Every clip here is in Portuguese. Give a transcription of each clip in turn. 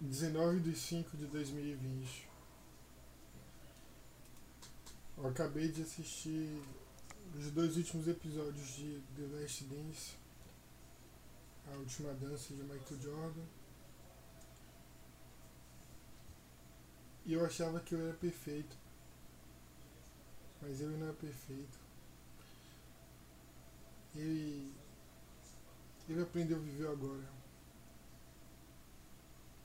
19 de 5 de 2020. Eu acabei de assistir os dois últimos episódios de The Last Dance, a última dança de Michael Jordan. E eu achava que eu era perfeito. Mas ele não é perfeito. Ele, ele aprendeu a viver agora.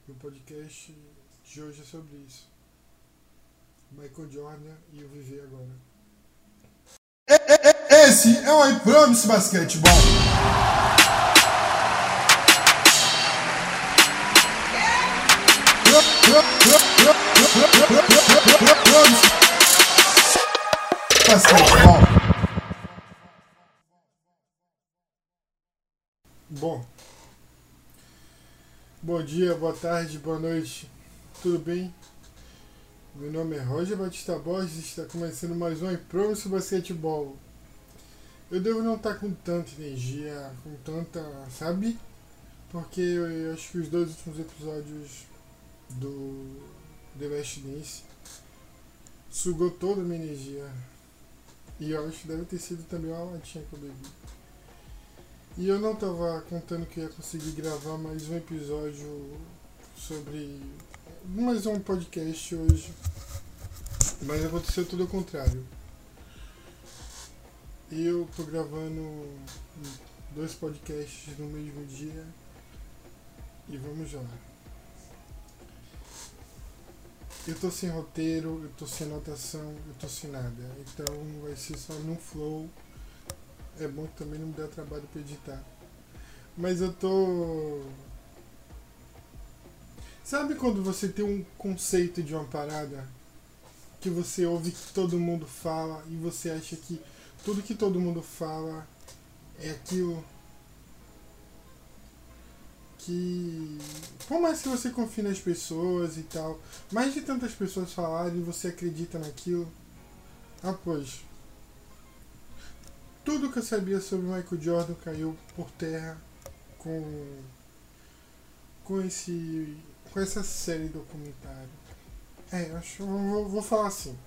E o podcast de hoje é sobre isso. Michael Jordan e o viver agora. Esse é o iPromise Basquetebol. Basquetebol. Bom. Bom dia, boa tarde, boa noite. Tudo bem? Meu nome é Roger Batista Borges e está começando mais um iPromise Basquetebol. Eu devo não estar com tanta energia, com tanta. sabe? Porque eu acho que os dois últimos episódios do The Last Dance sugou toda a minha energia. E eu acho que deve ter sido também uma latinha que eu bebi. E eu não estava contando que ia conseguir gravar mais um episódio sobre. mais um podcast hoje. Mas aconteceu tudo ao contrário. Eu tô gravando dois podcasts no mesmo dia. E vamos lá. Eu tô sem roteiro, eu tô sem anotação, eu tô sem nada. Então vai ser só no flow. É bom que também não me dá trabalho pra editar. Mas eu tô. Sabe quando você tem um conceito de uma parada que você ouve que todo mundo fala e você acha que tudo que todo mundo fala é aquilo que por mais que você confie nas pessoas e tal, mais de tantas pessoas falarem você acredita naquilo. Ah, pois. Tudo que eu sabia sobre Michael Jordan caiu por terra com com esse com essa série documentária. É, acho, vou, vou falar assim.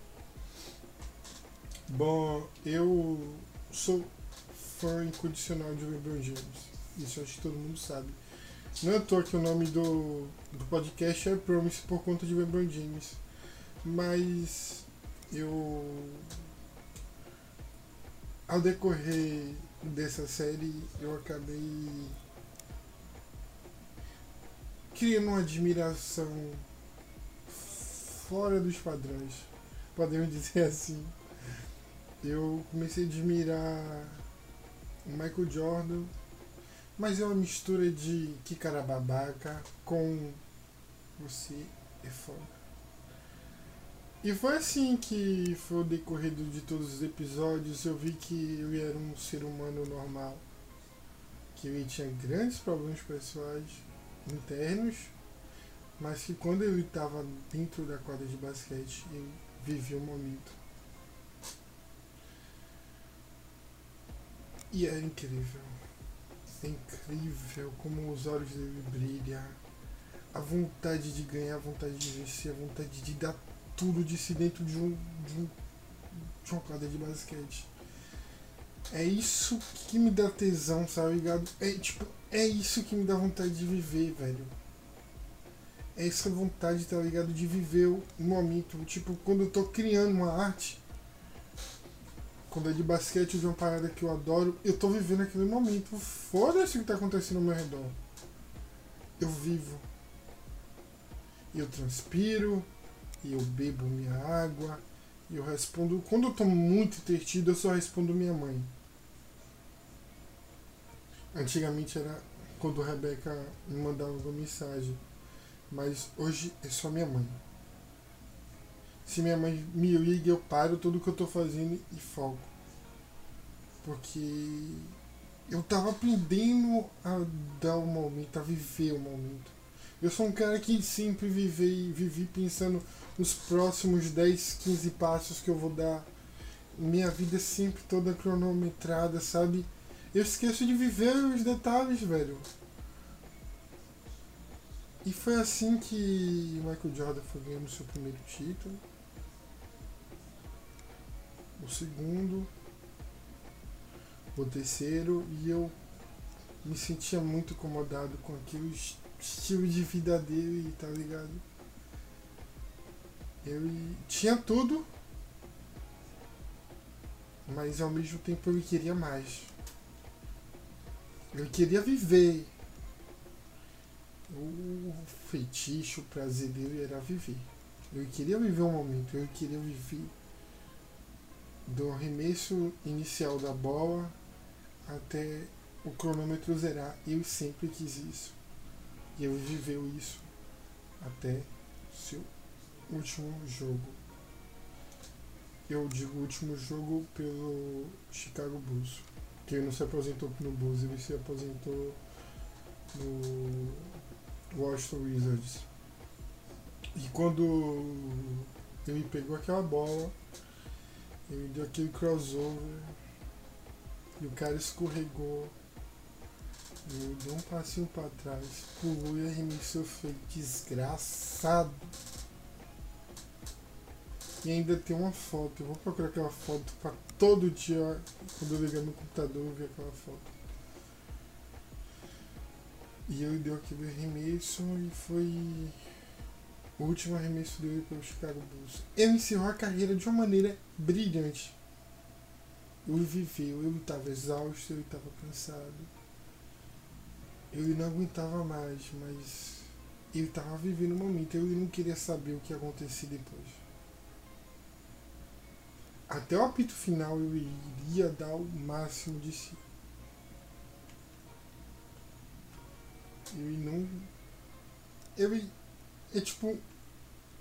Bom, eu sou fã incondicional de LeBron James. Isso acho que todo mundo sabe. Não é à toa que o nome do, do podcast é Promise por conta de LeBron James. Mas eu. Ao decorrer dessa série, eu acabei criando uma admiração fora dos padrões, podemos dizer assim. Eu comecei a admirar o Michael Jordan, mas é uma mistura de que cara babaca com você é foda. E foi assim que foi o decorrer de todos os episódios. Eu vi que eu era um ser humano normal, que ele tinha grandes problemas pessoais internos, mas que quando ele estava dentro da quadra de basquete, ele vivia o momento. E é incrível. É incrível como os olhos dele brilham. A vontade de ganhar, a vontade de vencer, a vontade de dar tudo de si dentro de um, de, um, de uma quadra de basquete. É isso que me dá tesão, sabe ligado? É tipo, é isso que me dá vontade de viver, velho. É essa vontade, tá ligado? De viver o momento. Tipo, quando eu tô criando uma arte, quando é de basquete de uma parada que eu adoro, eu tô vivendo aquele momento. Foda-se o que tá acontecendo ao meu redor. Eu vivo. Eu transpiro, e eu bebo minha água, e eu respondo. Quando eu tô muito entretido, eu só respondo minha mãe. Antigamente era quando a Rebeca me mandava uma mensagem. Mas hoje é só minha mãe. Se minha mãe me liga, eu paro tudo que eu tô fazendo e foco. Porque eu tava aprendendo a dar o momento, a viver o momento. Eu sou um cara que sempre vivi, vivi pensando nos próximos 10, 15 passos que eu vou dar. Minha vida é sempre toda cronometrada, sabe? Eu esqueço de viver os detalhes, velho. E foi assim que Michael Jordan foi ganhando seu primeiro título. O segundo. O terceiro. E eu me sentia muito incomodado com aquele es- estilo de vida dele, tá ligado? Ele tinha tudo. Mas ao mesmo tempo ele queria mais. Ele queria viver. O feitiço, o prazer dele era viver. Eu queria viver um momento, eu queria viver do arremesso inicial da bola até o cronômetro zerar. Eu sempre quis isso. E ele viveu isso até seu último jogo. Eu digo último jogo pelo Chicago Bulls. Que ele não se aposentou no Bulls, ele se aposentou no Washington Wizards. E quando ele pegou aquela bola, ele deu aquele crossover e o cara escorregou. Ele deu um passinho pra trás, pulou e arremessou feio desgraçado. E ainda tem uma foto, eu vou procurar aquela foto pra todo dia, quando eu ligar no computador, eu ver aquela foto. E ele deu aquele arremesso e foi o último arremesso dele pelo Chicago Bulls. Ele encerrou a carreira de uma maneira brilhante. Ele viveu, ele estava exausto, ele estava cansado. Ele não aguentava mais, mas ele estava vivendo o momento, ele não queria saber o que ia acontecer depois. Até o apito final ele iria dar o máximo de si. Ele não. Ele. É tipo.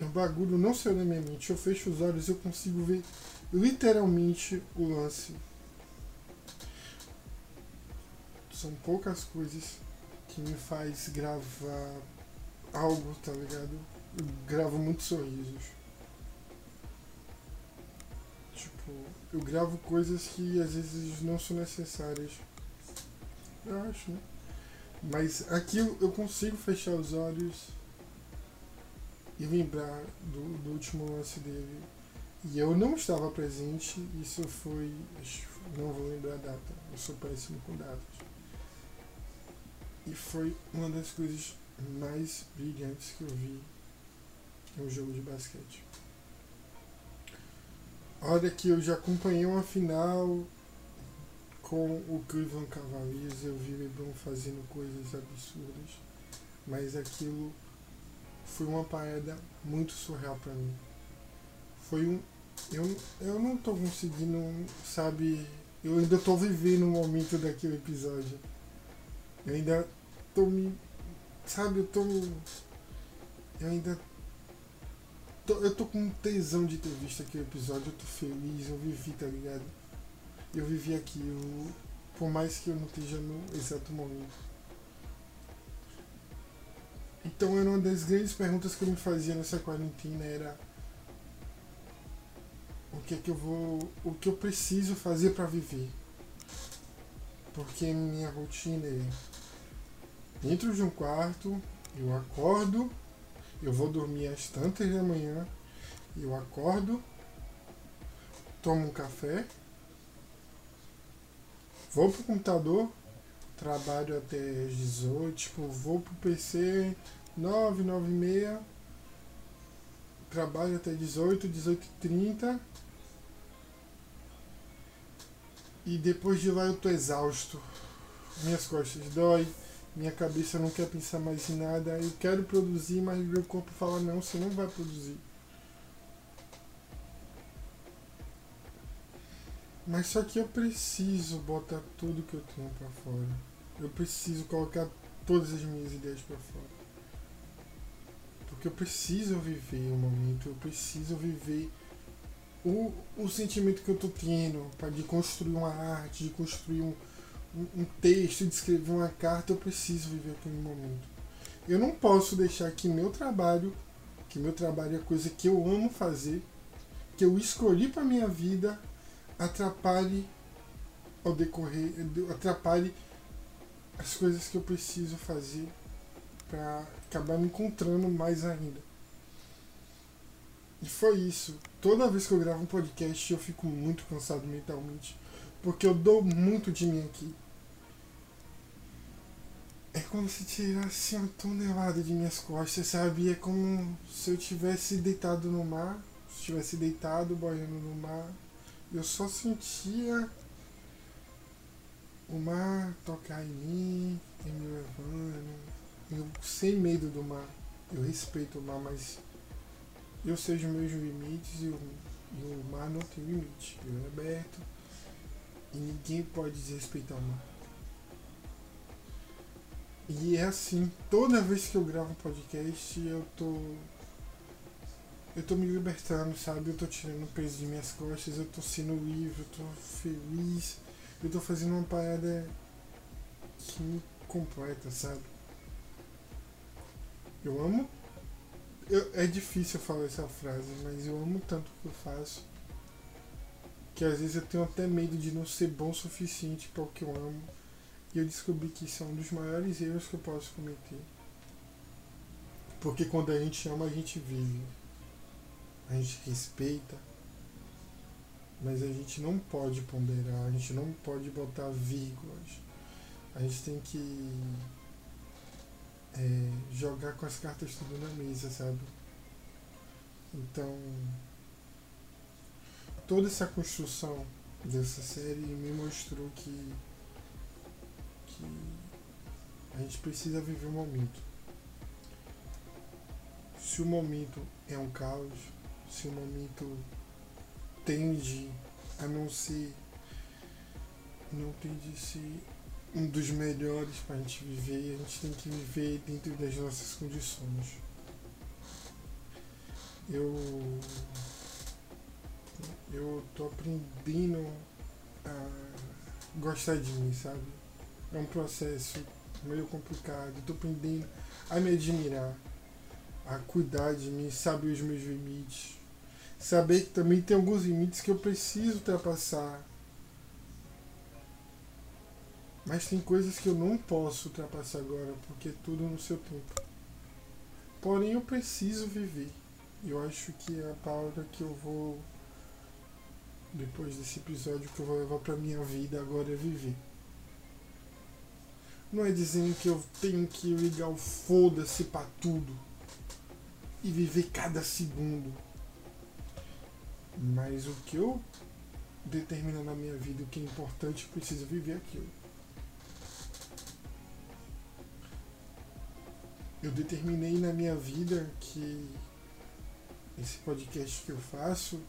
Um bagulho não saiu da minha mente. Eu fecho os olhos eu consigo ver literalmente o lance. São poucas coisas que me faz gravar algo, tá ligado? Eu gravo muitos sorrisos. Tipo, eu gravo coisas que às vezes não são necessárias. Eu acho, né? Mas aqui eu consigo fechar os olhos e lembrar do, do último lance dele. E eu não estava presente, isso foi. Não vou lembrar a data, eu sou péssimo com datas. E foi uma das coisas mais brilhantes que eu vi em um jogo de basquete. Olha que eu já acompanhei uma final com o Cleveland Cavaliers, eu vi o LeBron fazendo coisas absurdas, mas aquilo foi uma parada muito surreal pra mim. Foi um. Eu, eu não tô conseguindo, sabe. Eu ainda tô vivendo o momento daquele episódio. Eu ainda tô me. Sabe, eu tô. Eu ainda. Tô, eu tô com tesão de ter visto aquele episódio, eu tô feliz, eu vivi, tá ligado? Eu vivi aquilo, por mais que eu não esteja no exato momento. Então era uma das grandes perguntas que eu me fazia nessa quarentena era o que é que eu vou, o que eu preciso fazer para viver? Porque minha rotina é dentro de um quarto, eu acordo, eu vou dormir às tantas da manhã, eu acordo, tomo um café, vou pro computador, trabalho até às 18, tipo, vou pro PC 9, 9 e meia, trabalho até 18, 18 e 30 e depois de lá eu tô exausto, minhas costas dói, minha cabeça não quer pensar mais em nada, eu quero produzir, mas meu corpo fala não, você não vai produzir. Mas só que eu preciso botar tudo que eu tenho pra fora. Eu preciso colocar todas as minhas ideias pra fora. Porque eu preciso viver o momento, eu preciso viver o, o sentimento que eu tô tendo para de construir uma arte, de construir um, um, texto, de escrever uma carta, eu preciso viver aquele momento. Eu não posso deixar que meu trabalho, que meu trabalho é coisa que eu amo fazer, que eu escolhi para minha vida, atrapalhe ao decorrer, atrapalhe as coisas que eu preciso fazer para acabar me encontrando mais ainda. E foi isso. Toda vez que eu gravo um podcast eu fico muito cansado mentalmente. Porque eu dou muito de mim aqui. É como se tirasse uma tonelada de minhas costas, sabe? É como se eu tivesse deitado no mar, se tivesse deitado boiando no mar. Eu só sentia o mar tocar em mim, e me levando. Eu sem medo do mar. Eu respeito o mar, mas eu sei os meus limites e o, e o mar não tem limite. Ele é aberto e ninguém pode desrespeitar o mar. E é assim, toda vez que eu gravo um podcast, eu tô. Eu tô me libertando, sabe? Eu tô tirando o peso de minhas costas, eu tô sendo livre, eu tô feliz, eu tô fazendo uma parada que me completa, sabe? Eu amo. Eu, é difícil falar essa frase, mas eu amo tanto o que eu faço que às vezes eu tenho até medo de não ser bom o suficiente para o que eu amo e eu descobri que isso é um dos maiores erros que eu posso cometer. Porque quando a gente ama, a gente vive. A gente respeita. Mas a gente não pode ponderar, a gente não pode botar vírgulas. A gente tem que é, jogar com as cartas tudo na mesa, sabe? Então, toda essa construção dessa série me mostrou que a gente precisa viver o momento. Se o momento é um caos, se o momento tende a não ser não tende a ser um dos melhores para a gente viver, a gente tem que viver dentro das nossas condições. Eu eu tô aprendendo a gostar de mim, sabe? É um processo meio complicado. Estou aprendendo a me admirar, a cuidar de mim, saber os meus limites. Saber que também tem alguns limites que eu preciso ultrapassar. Mas tem coisas que eu não posso ultrapassar agora, porque é tudo no seu tempo. Porém, eu preciso viver. Eu acho que é a palavra que eu vou, depois desse episódio, que eu vou levar para minha vida agora é viver. Não é dizendo que eu tenho que ligar o foda-se pra tudo e viver cada segundo. Mas o que eu determino na minha vida, o que é importante, eu preciso viver aquilo. Eu determinei na minha vida que esse podcast que eu faço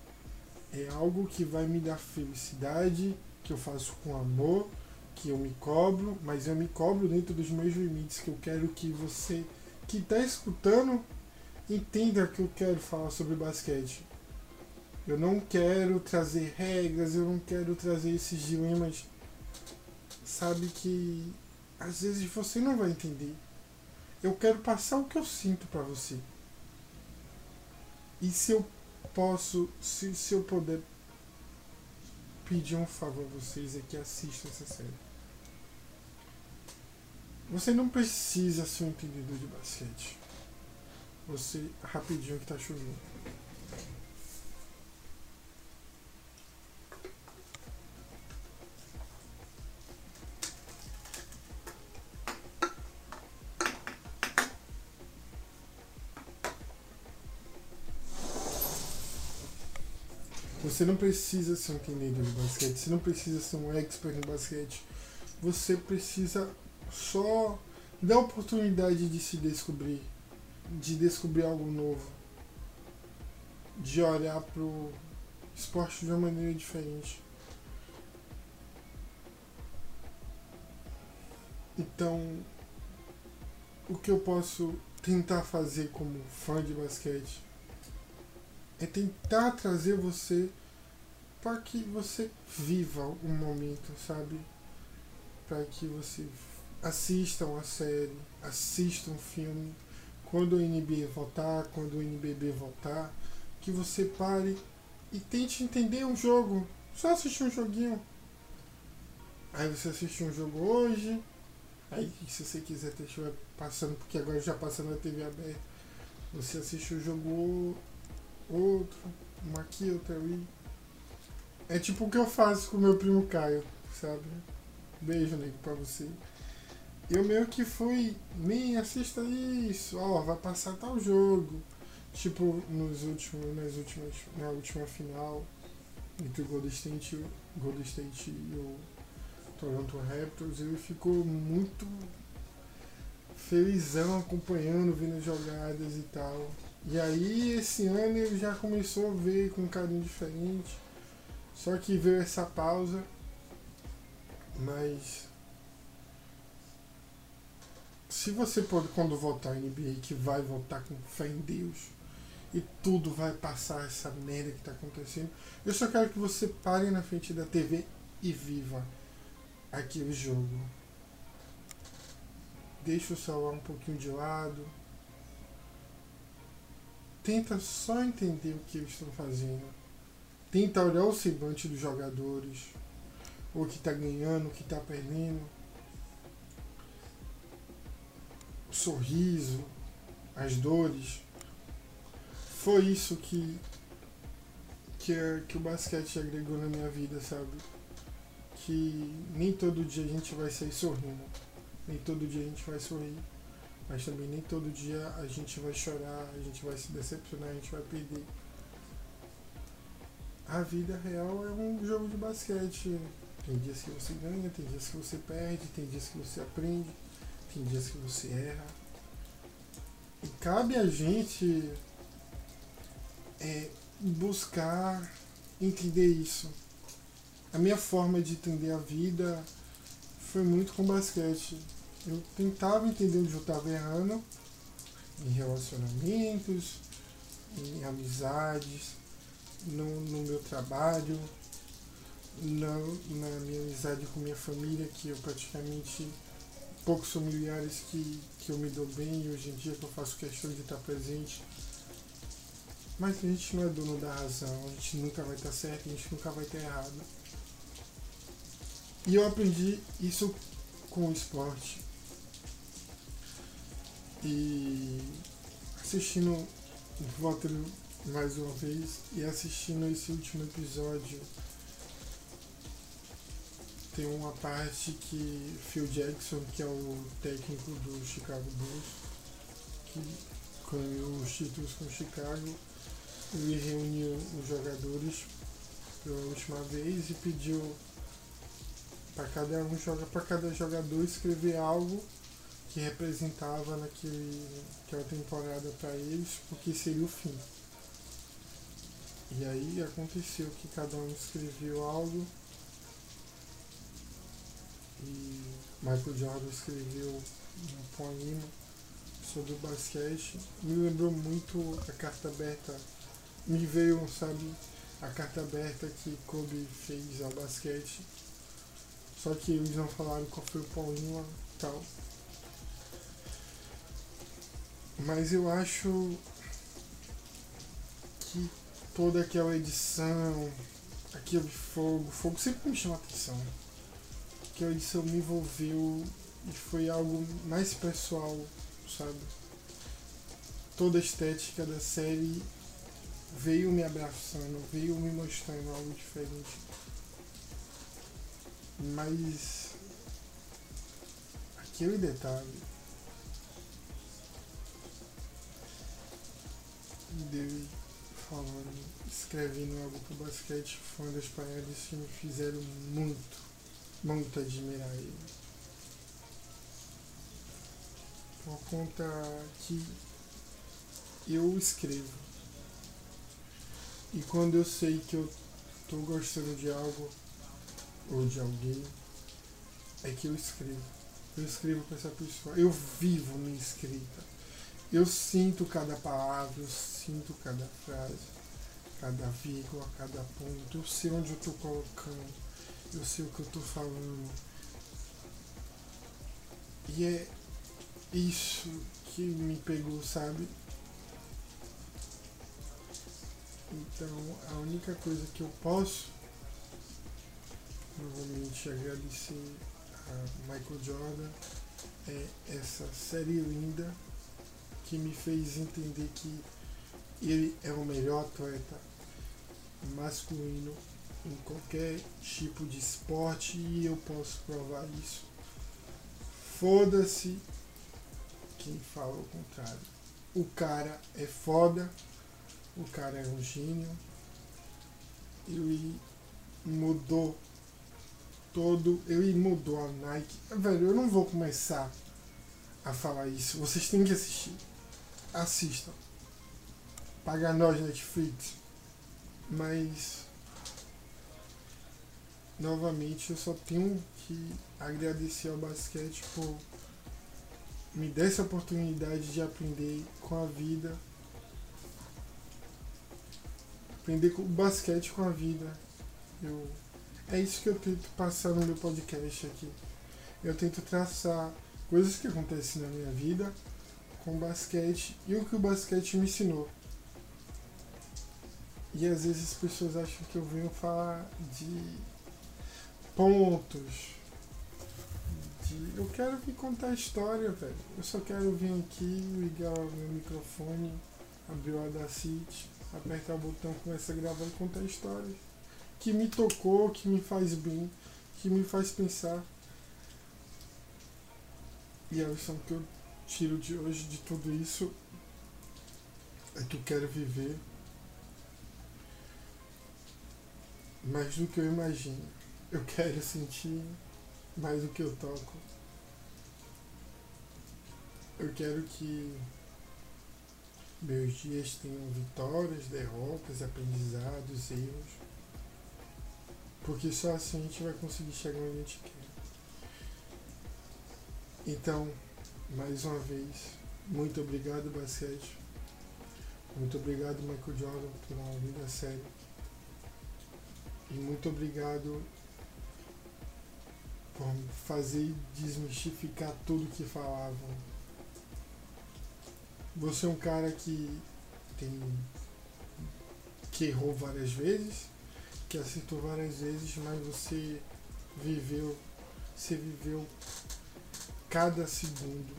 é algo que vai me dar felicidade, que eu faço com amor que eu me cobro, mas eu me cobro dentro dos meus limites, que eu quero que você que está escutando entenda que eu quero falar sobre basquete. Eu não quero trazer regras, eu não quero trazer esses dilemas. Sabe que às vezes você não vai entender. Eu quero passar o que eu sinto para você. E se eu posso, se, se eu puder pedir um favor a vocês é que assistam essa série. Você não precisa ser um entendedor de basquete. Você, rapidinho que tá chovendo. Você não precisa ser um entendedor de basquete, você não precisa ser um expert no basquete. Você precisa só dar oportunidade de se descobrir, de descobrir algo novo, de olhar pro esporte de uma maneira diferente. Então, o que eu posso tentar fazer como fã de basquete é tentar trazer você para que você viva um momento, sabe? Para que você assistam a série, assistam o filme. Quando o NB voltar, quando o NBB voltar, que você pare e tente entender um jogo. Só assistir um joguinho. Aí você assiste um jogo hoje, Aí se você quiser estiver passando, porque agora já passa na TV aberta, você assiste o jogo outro, um aqui, outro ali. É tipo o que eu faço com meu primo Caio, sabe? Beijo, nego, pra você. Eu meio que fui, nem assista isso, ó, vai passar tal jogo. Tipo, nos últimos, nas últimas, na última final entre o Golden State, Golden State e o Toronto Raptors, ele ficou muito felizão acompanhando, vendo jogadas e tal. E aí esse ano ele já começou a ver com um carinho diferente. Só que veio essa pausa. Mas se você pode quando voltar NBA que vai voltar com fé em Deus e tudo vai passar essa merda que está acontecendo, eu só quero que você pare na frente da TV e viva aquele jogo. Deixa o celular um pouquinho de lado. Tenta só entender o que eles estão fazendo. Tenta olhar o semblante dos jogadores. O que está ganhando, o que está perdendo. O sorriso, as dores. Foi isso que, que, que o basquete agregou na minha vida, sabe? Que nem todo dia a gente vai sair sorrindo. Nem todo dia a gente vai sorrir. Mas também nem todo dia a gente vai chorar, a gente vai se decepcionar, a gente vai perder. A vida real é um jogo de basquete. Tem dias que você ganha, tem dias que você perde, tem dias que você aprende, tem dias que você erra. E cabe a gente é, buscar entender isso. A minha forma de entender a vida foi muito com basquete eu tentava entender onde eu estava errando em relacionamentos, em amizades, no, no meu trabalho, na, na minha amizade com minha família, que eu praticamente poucos familiares que, que eu me dou bem hoje em dia que eu faço questão de estar presente. Mas a gente não é dono da razão, a gente nunca vai estar certo, a gente nunca vai estar errado. E eu aprendi isso com o esporte. E assistindo, voltando mais uma vez, e assistindo esse último episódio, tem uma parte que Phil Jackson, que é o técnico do Chicago Bulls, que ganhou os títulos com Chicago, ele reuniu os jogadores pela última vez e pediu para cada um joga para cada jogador escrever algo que representava naquele, naquela temporada para eles, porque seria o fim. E aí aconteceu que cada um escreveu algo e Michael Jordan escreveu um poema sobre o basquete. Me lembrou muito a carta aberta, me veio, sabe, a carta aberta que Kobe fez ao basquete. Só que eles não falaram qual foi o poema tal. Mas eu acho que toda aquela edição, aquele fogo, fogo sempre me chama atenção. Aquela edição me envolveu e foi algo mais pessoal, sabe? Toda a estética da série veio me abraçando, veio me mostrando algo diferente. Mas aquele detalhe dele falando, escrevendo algo pro basquete foi uma das paradas que me fizeram muito, muito admirar ele. Por conta que eu escrevo. E quando eu sei que eu tô gostando de algo ou de alguém, é que eu escrevo. Eu escrevo para essa pessoa. Eu vivo minha escrita. Eu sinto cada palavra, eu sinto cada frase, cada vírgula, cada ponto. Eu sei onde eu estou colocando, eu sei o que eu estou falando. E é isso que me pegou, sabe? Então, a única coisa que eu posso, novamente, agradecer a Michael Jordan é essa série linda que me fez entender que ele é o melhor atleta masculino em qualquer tipo de esporte e eu posso provar isso. Foda-se quem fala o contrário. O cara é foda, o cara é um gênio, ele mudou todo, ele mudou a Nike. Velho, eu não vou começar a falar isso. Vocês têm que assistir. Assistam. Paga nós Netflix. Mas novamente eu só tenho que agradecer ao basquete por me dar essa oportunidade de aprender com a vida. Aprender com o basquete com a vida. Eu, é isso que eu tento passar no meu podcast aqui. Eu tento traçar coisas que acontecem na minha vida com basquete e o que o basquete me ensinou. E às vezes as pessoas acham que eu venho falar de pontos. De, eu quero vir contar a história, velho. Eu só quero vir aqui, ligar o meu microfone, abrir o Audacity, apertar o botão, começar a gravar e contar histórias. Que me tocou, que me faz bem, que me faz pensar. E a lição que eu tiro de hoje de tudo isso é que eu quero viver mais do que eu imagino. Eu quero sentir mais do que eu toco. Eu quero que meus dias tenham vitórias, derrotas, aprendizados, erros. Porque só assim a gente vai conseguir chegar onde a gente quer. Então, mais uma vez, muito obrigado, basquete. Muito obrigado, Michael Jordan, uma vida séria. E muito obrigado por fazer desmistificar tudo que falavam. Você é um cara que tem que errou várias vezes, que acertou várias vezes, mas você viveu, você viveu cada segundo,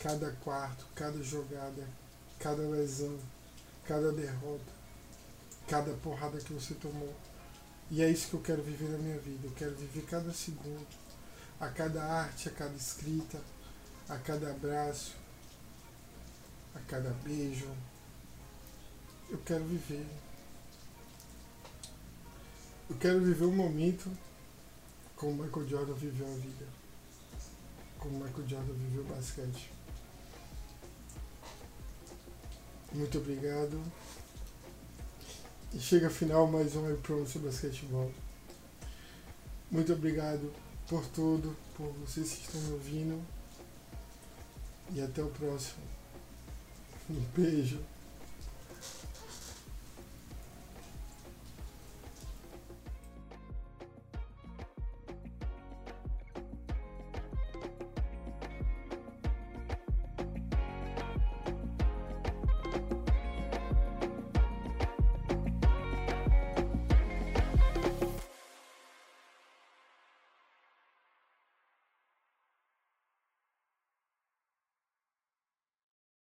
cada quarto, cada jogada, cada lesão, cada derrota, cada porrada que você tomou. E é isso que eu quero viver na minha vida. Eu quero viver cada segundo, a cada arte, a cada escrita, a cada abraço, a cada beijo. Eu quero viver. Eu quero viver um momento como Michael Jordan viveu a vida. Como Michael Jordan viveu o basquete. Muito obrigado. E chega final mais um Promise Basquetebol. Muito obrigado por tudo, por vocês que estão me ouvindo. E até o próximo. Um beijo.